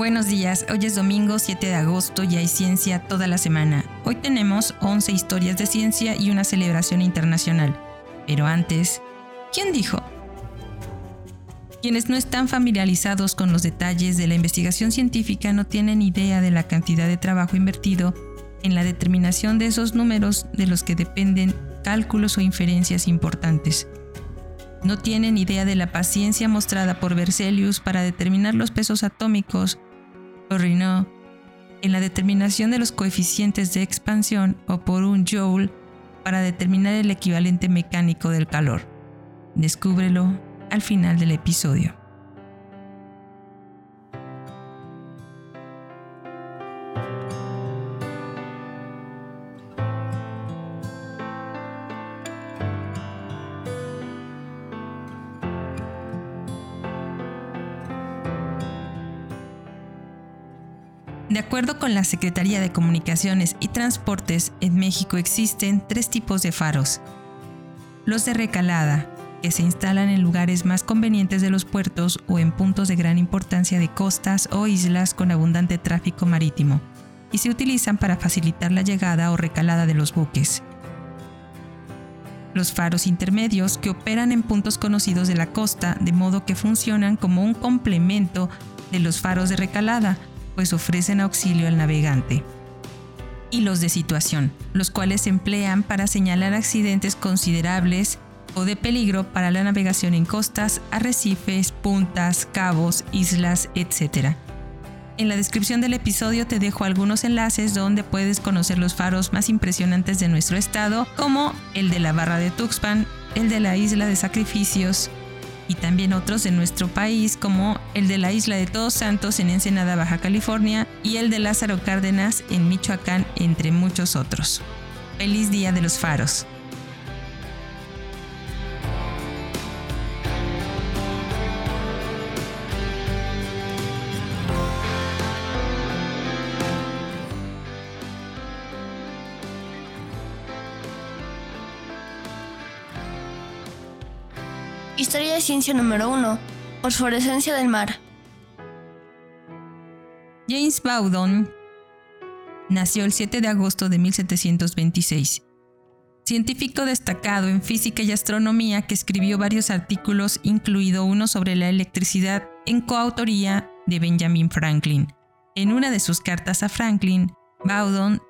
Buenos días, hoy es domingo 7 de agosto y hay ciencia toda la semana. Hoy tenemos 11 historias de ciencia y una celebración internacional. Pero antes, ¿quién dijo? Quienes no están familiarizados con los detalles de la investigación científica no tienen idea de la cantidad de trabajo invertido en la determinación de esos números de los que dependen cálculos o inferencias importantes. No tienen idea de la paciencia mostrada por Berzelius para determinar los pesos atómicos en la determinación de los coeficientes de expansión o por un Joule para determinar el equivalente mecánico del calor. Descúbrelo al final del episodio. De acuerdo con la Secretaría de Comunicaciones y Transportes, en México existen tres tipos de faros. Los de recalada, que se instalan en lugares más convenientes de los puertos o en puntos de gran importancia de costas o islas con abundante tráfico marítimo, y se utilizan para facilitar la llegada o recalada de los buques. Los faros intermedios que operan en puntos conocidos de la costa, de modo que funcionan como un complemento de los faros de recalada, pues ofrecen auxilio al navegante. Y los de situación, los cuales se emplean para señalar accidentes considerables o de peligro para la navegación en costas, arrecifes, puntas, cabos, islas, etc. En la descripción del episodio te dejo algunos enlaces donde puedes conocer los faros más impresionantes de nuestro estado, como el de la Barra de Tuxpan, el de la Isla de Sacrificios, y también otros de nuestro país como el de la isla de Todos Santos en Ensenada, Baja California y el de Lázaro Cárdenas en Michoacán, entre muchos otros. Feliz Día de los Faros. Ciencia número 1. Fosforescencia del mar. James Bowdon nació el 7 de agosto de 1726. Científico destacado en física y astronomía que escribió varios artículos, incluido uno sobre la electricidad en coautoría de Benjamin Franklin. En una de sus cartas a Franklin, Bowdon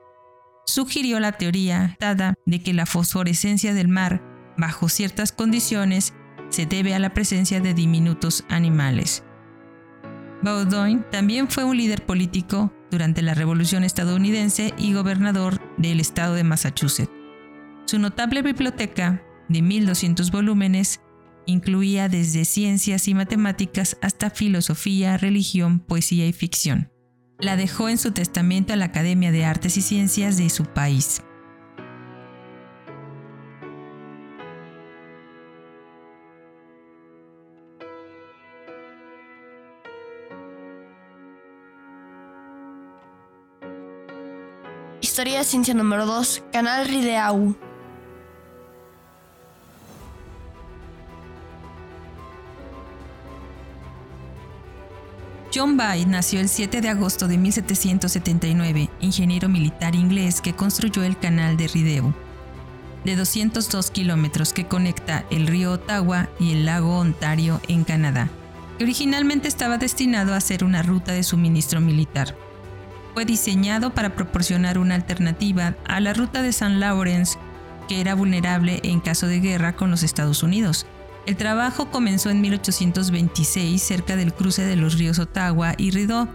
sugirió la teoría dada de que la fosforescencia del mar, bajo ciertas condiciones, se debe a la presencia de diminutos animales. Bowdoin también fue un líder político durante la Revolución estadounidense y gobernador del estado de Massachusetts. Su notable biblioteca, de 1200 volúmenes, incluía desde ciencias y matemáticas hasta filosofía, religión, poesía y ficción. La dejó en su testamento a la Academia de Artes y Ciencias de su país. Historia de ciencia número 2, Canal Rideau. John Bay nació el 7 de agosto de 1779, ingeniero militar inglés que construyó el canal de Rideau, de 202 kilómetros que conecta el río Ottawa y el lago Ontario en Canadá, que originalmente estaba destinado a ser una ruta de suministro militar fue diseñado para proporcionar una alternativa a la ruta de San Lawrence, que era vulnerable en caso de guerra con los Estados Unidos. El trabajo comenzó en 1826 cerca del cruce de los ríos Ottawa y Rideau.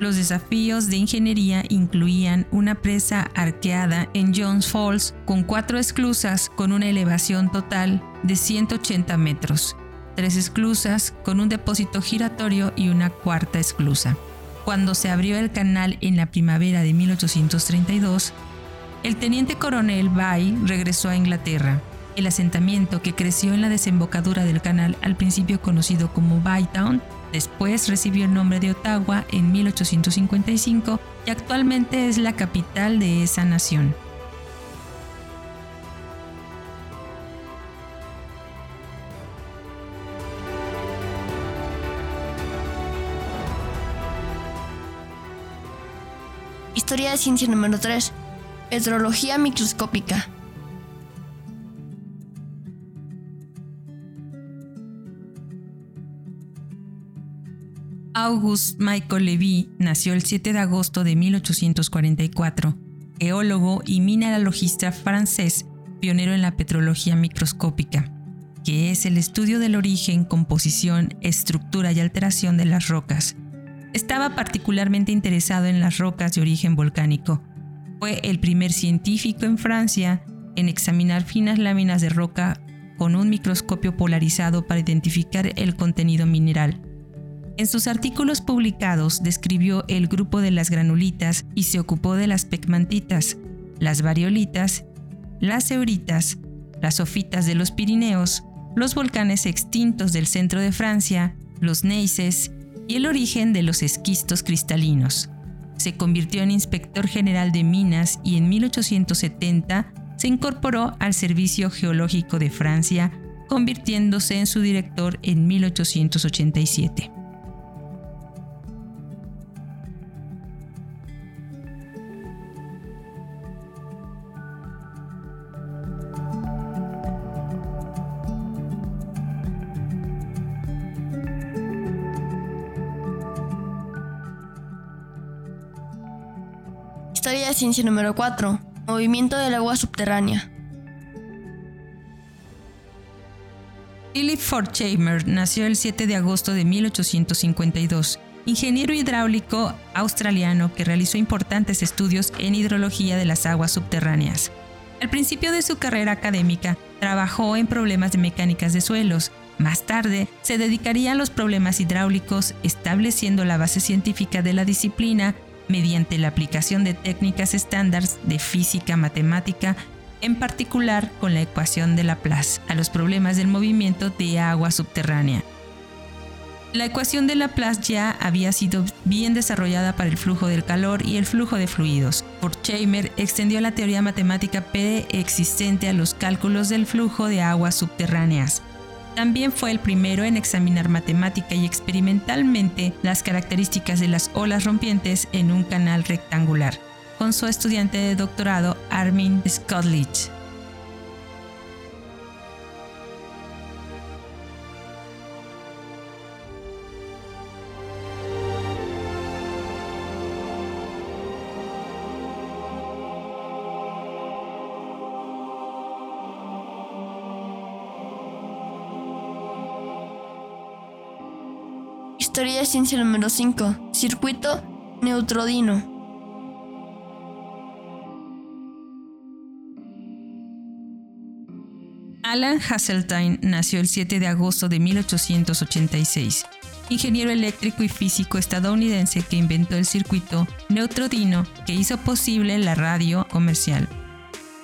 Los desafíos de ingeniería incluían una presa arqueada en Jones Falls con cuatro esclusas con una elevación total de 180 metros, tres esclusas con un depósito giratorio y una cuarta esclusa. Cuando se abrió el canal en la primavera de 1832, el teniente coronel Bay regresó a Inglaterra. El asentamiento que creció en la desembocadura del canal, al principio conocido como Baytown, después recibió el nombre de Ottawa en 1855 y actualmente es la capital de esa nación. Historia de ciencia número 3. Petrología microscópica. Auguste Michael Levy nació el 7 de agosto de 1844, geólogo y mineralogista francés, pionero en la petrología microscópica, que es el estudio del origen, composición, estructura y alteración de las rocas. Estaba particularmente interesado en las rocas de origen volcánico. Fue el primer científico en Francia en examinar finas láminas de roca con un microscopio polarizado para identificar el contenido mineral. En sus artículos publicados describió el grupo de las granulitas y se ocupó de las pegmatitas, las variolitas, las euritas, las sofitas de los Pirineos, los volcanes extintos del centro de Francia, los neises y el origen de los esquistos cristalinos. Se convirtió en inspector general de minas y en 1870 se incorporó al Servicio Geológico de Francia, convirtiéndose en su director en 1887. Ciencia número 4. Movimiento del agua subterránea. Philip Forchheimer nació el 7 de agosto de 1852, ingeniero hidráulico australiano que realizó importantes estudios en hidrología de las aguas subterráneas. Al principio de su carrera académica, trabajó en problemas de mecánicas de suelos. Más tarde, se dedicaría a los problemas hidráulicos, estableciendo la base científica de la disciplina mediante la aplicación de técnicas estándares de física matemática, en particular con la ecuación de Laplace, a los problemas del movimiento de agua subterránea. La ecuación de Laplace ya había sido bien desarrollada para el flujo del calor y el flujo de fluidos. Forchheimer extendió la teoría matemática preexistente a los cálculos del flujo de aguas subterráneas. También fue el primero en examinar matemática y experimentalmente las características de las olas rompientes en un canal rectangular, con su estudiante de doctorado Armin Skotlich. Historia de ciencia número 5. Circuito neutrodino. Alan Hasseltine nació el 7 de agosto de 1886, ingeniero eléctrico y físico estadounidense que inventó el circuito neutrodino que hizo posible la radio comercial.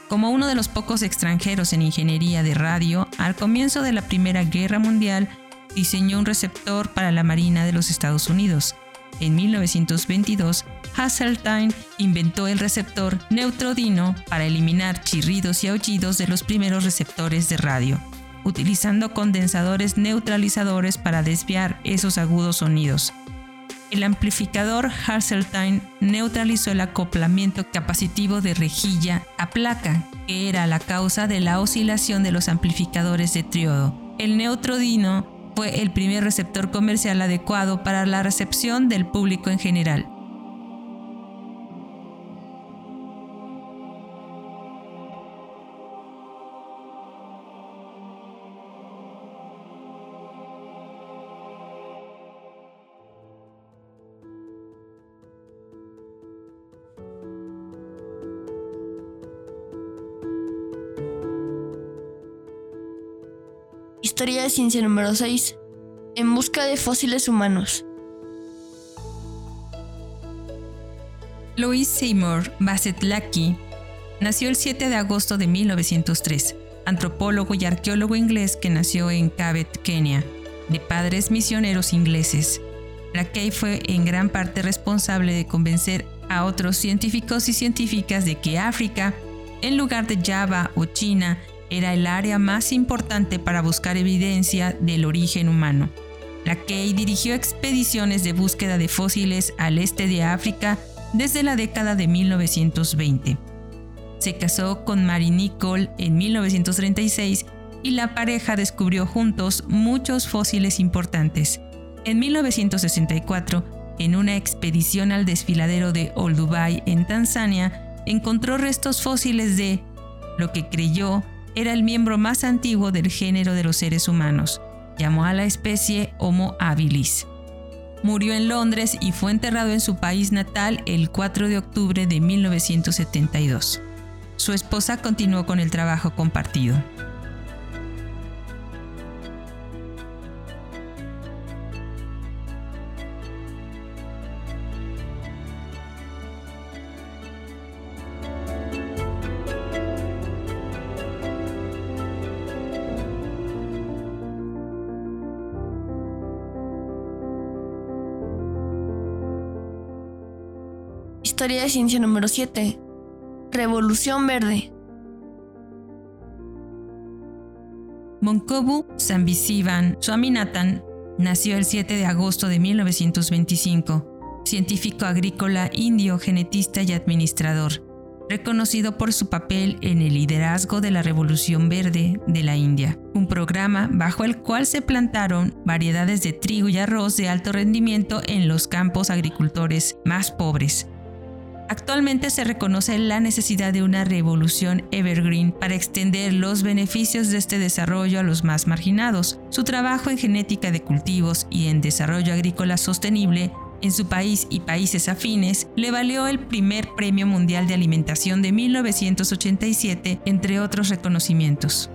Como uno de los pocos extranjeros en ingeniería de radio, al comienzo de la Primera Guerra Mundial diseñó un receptor para la Marina de los Estados Unidos. En 1922, Hasseltine inventó el receptor neutrodino para eliminar chirridos y aullidos de los primeros receptores de radio, utilizando condensadores neutralizadores para desviar esos agudos sonidos. El amplificador Hasseltine neutralizó el acoplamiento capacitivo de rejilla a placa, que era la causa de la oscilación de los amplificadores de triodo. El neutrodino fue el primer receptor comercial adecuado para la recepción del público en general. Historia de ciencia número 6. En busca de fósiles humanos. Louis Seymour Bassett Lackey nació el 7 de agosto de 1903, antropólogo y arqueólogo inglés que nació en Cabot, Kenia, de padres misioneros ingleses. Lackey fue en gran parte responsable de convencer a otros científicos y científicas de que África, en lugar de Java o China, era el área más importante para buscar evidencia del origen humano. La Key dirigió expediciones de búsqueda de fósiles al este de África desde la década de 1920. Se casó con Mary Nicole en 1936 y la pareja descubrió juntos muchos fósiles importantes. En 1964, en una expedición al desfiladero de Old Dubai en Tanzania, encontró restos fósiles de lo que creyó era el miembro más antiguo del género de los seres humanos. Llamó a la especie Homo habilis. Murió en Londres y fue enterrado en su país natal el 4 de octubre de 1972. Su esposa continuó con el trabajo compartido. Historia de ciencia número 7. Revolución Verde. Monkobu Sambisivan Swaminathan nació el 7 de agosto de 1925, científico agrícola indio, genetista y administrador, reconocido por su papel en el liderazgo de la Revolución Verde de la India, un programa bajo el cual se plantaron variedades de trigo y arroz de alto rendimiento en los campos agricultores más pobres, Actualmente se reconoce la necesidad de una revolución evergreen para extender los beneficios de este desarrollo a los más marginados. Su trabajo en genética de cultivos y en desarrollo agrícola sostenible en su país y países afines le valió el primer Premio Mundial de Alimentación de 1987, entre otros reconocimientos.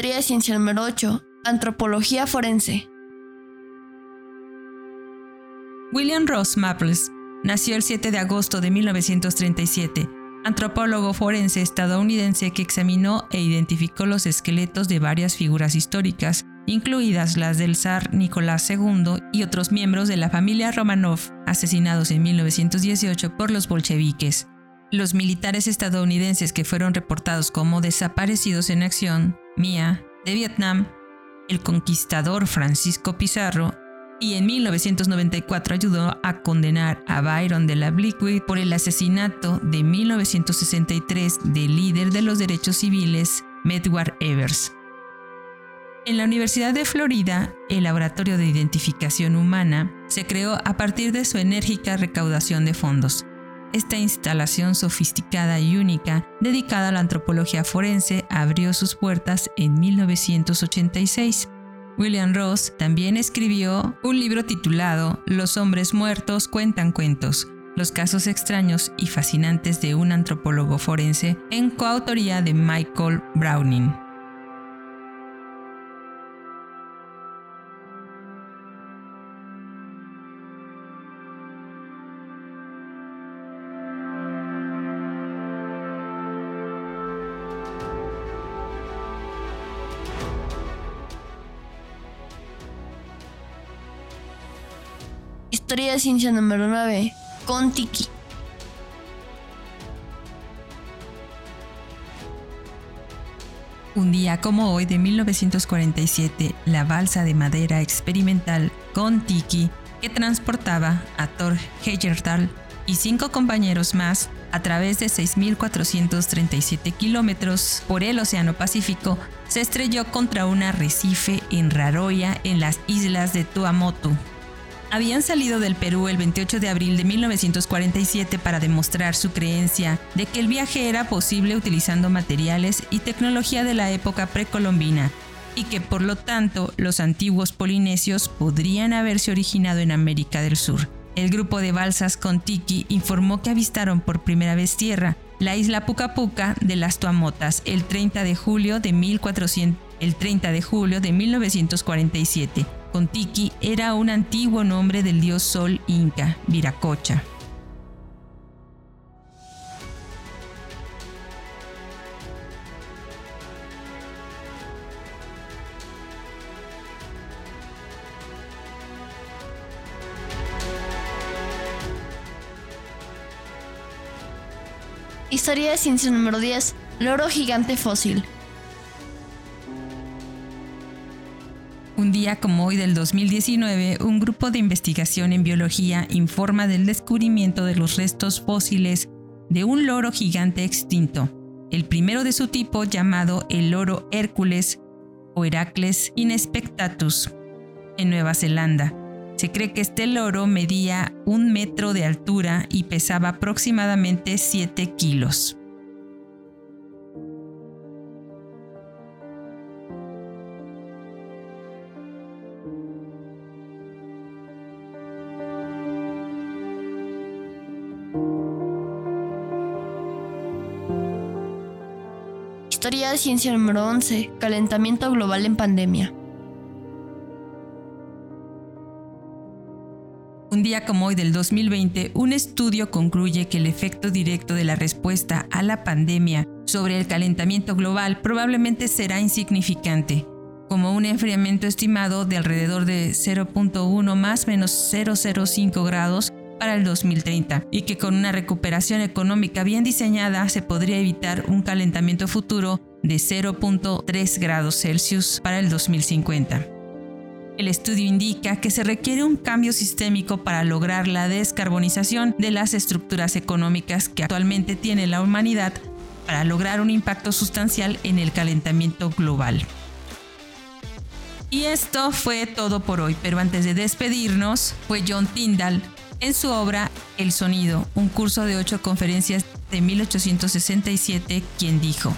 Ciencia número 8. Antropología forense. William Ross Maples nació el 7 de agosto de 1937, antropólogo forense estadounidense que examinó e identificó los esqueletos de varias figuras históricas, incluidas las del zar Nicolás II y otros miembros de la familia Romanov, asesinados en 1918 por los bolcheviques. Los militares estadounidenses que fueron reportados como desaparecidos en acción Mia, de Vietnam, el conquistador Francisco Pizarro, y en 1994 ayudó a condenar a Byron de la Blickwood por el asesinato de 1963 del líder de los derechos civiles, Medward Evers. En la Universidad de Florida, el Laboratorio de Identificación Humana se creó a partir de su enérgica recaudación de fondos. Esta instalación sofisticada y única, dedicada a la antropología forense, abrió sus puertas en 1986. William Ross también escribió un libro titulado Los hombres muertos cuentan cuentos, los casos extraños y fascinantes de un antropólogo forense, en coautoría de Michael Browning. Historia de ciencia número 9. Contiki. Un día como hoy de 1947, la balsa de madera experimental Kon-Tiki, que transportaba a Thor Heyerdahl y cinco compañeros más a través de 6.437 kilómetros por el Océano Pacífico, se estrelló contra un arrecife en Raroya en las islas de Tuamotu, habían salido del Perú el 28 de abril de 1947 para demostrar su creencia de que el viaje era posible utilizando materiales y tecnología de la época precolombina y que por lo tanto los antiguos polinesios podrían haberse originado en América del Sur. El grupo de balsas Contiki informó que avistaron por primera vez tierra, la isla Puca Puca de las Tuamotas, el 30 de julio de, 1400, el 30 de julio de 1947 Contiki era un antiguo nombre del dios sol inca, Viracocha. Historia de ciencia número 10. Loro gigante fósil. Un día como hoy del 2019, un grupo de investigación en biología informa del descubrimiento de los restos fósiles de un loro gigante extinto, el primero de su tipo llamado el loro Hércules o Heracles inspectatus, en Nueva Zelanda. Se cree que este loro medía un metro de altura y pesaba aproximadamente 7 kilos. Historia de ciencia número 11. Calentamiento global en pandemia. Un día como hoy del 2020, un estudio concluye que el efecto directo de la respuesta a la pandemia sobre el calentamiento global probablemente será insignificante, como un enfriamiento estimado de alrededor de 0.1 más menos 0.05 grados para el 2030 y que con una recuperación económica bien diseñada se podría evitar un calentamiento futuro de 0.3 grados Celsius para el 2050. El estudio indica que se requiere un cambio sistémico para lograr la descarbonización de las estructuras económicas que actualmente tiene la humanidad para lograr un impacto sustancial en el calentamiento global. Y esto fue todo por hoy, pero antes de despedirnos, fue John Tyndall en su obra El Sonido, un curso de ocho conferencias de 1867, quien dijo,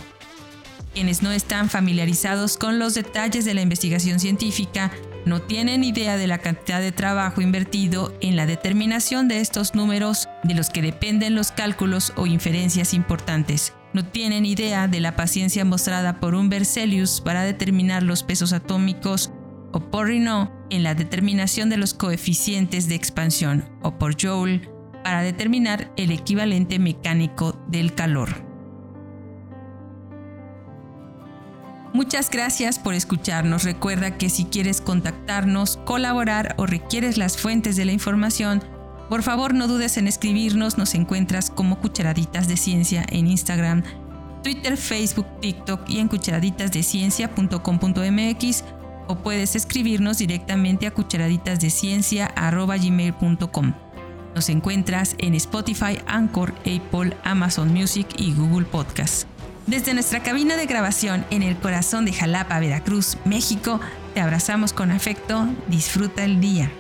quienes no están familiarizados con los detalles de la investigación científica no tienen idea de la cantidad de trabajo invertido en la determinación de estos números de los que dependen los cálculos o inferencias importantes. No tienen idea de la paciencia mostrada por un Berzelius para determinar los pesos atómicos o por Rino en la determinación de los coeficientes de expansión o por Joule para determinar el equivalente mecánico del calor. Muchas gracias por escucharnos. Recuerda que si quieres contactarnos, colaborar o requieres las fuentes de la información, por favor no dudes en escribirnos. Nos encuentras como Cucharaditas de Ciencia en Instagram, Twitter, Facebook, TikTok y en cucharaditasdeciencia.com.mx o puedes escribirnos directamente a cucharaditasdeciencia.gmail.com. Nos encuentras en Spotify, Anchor, Apple, Amazon Music y Google Podcast. Desde nuestra cabina de grabación en el corazón de Jalapa, Veracruz, México, te abrazamos con afecto. Disfruta el día.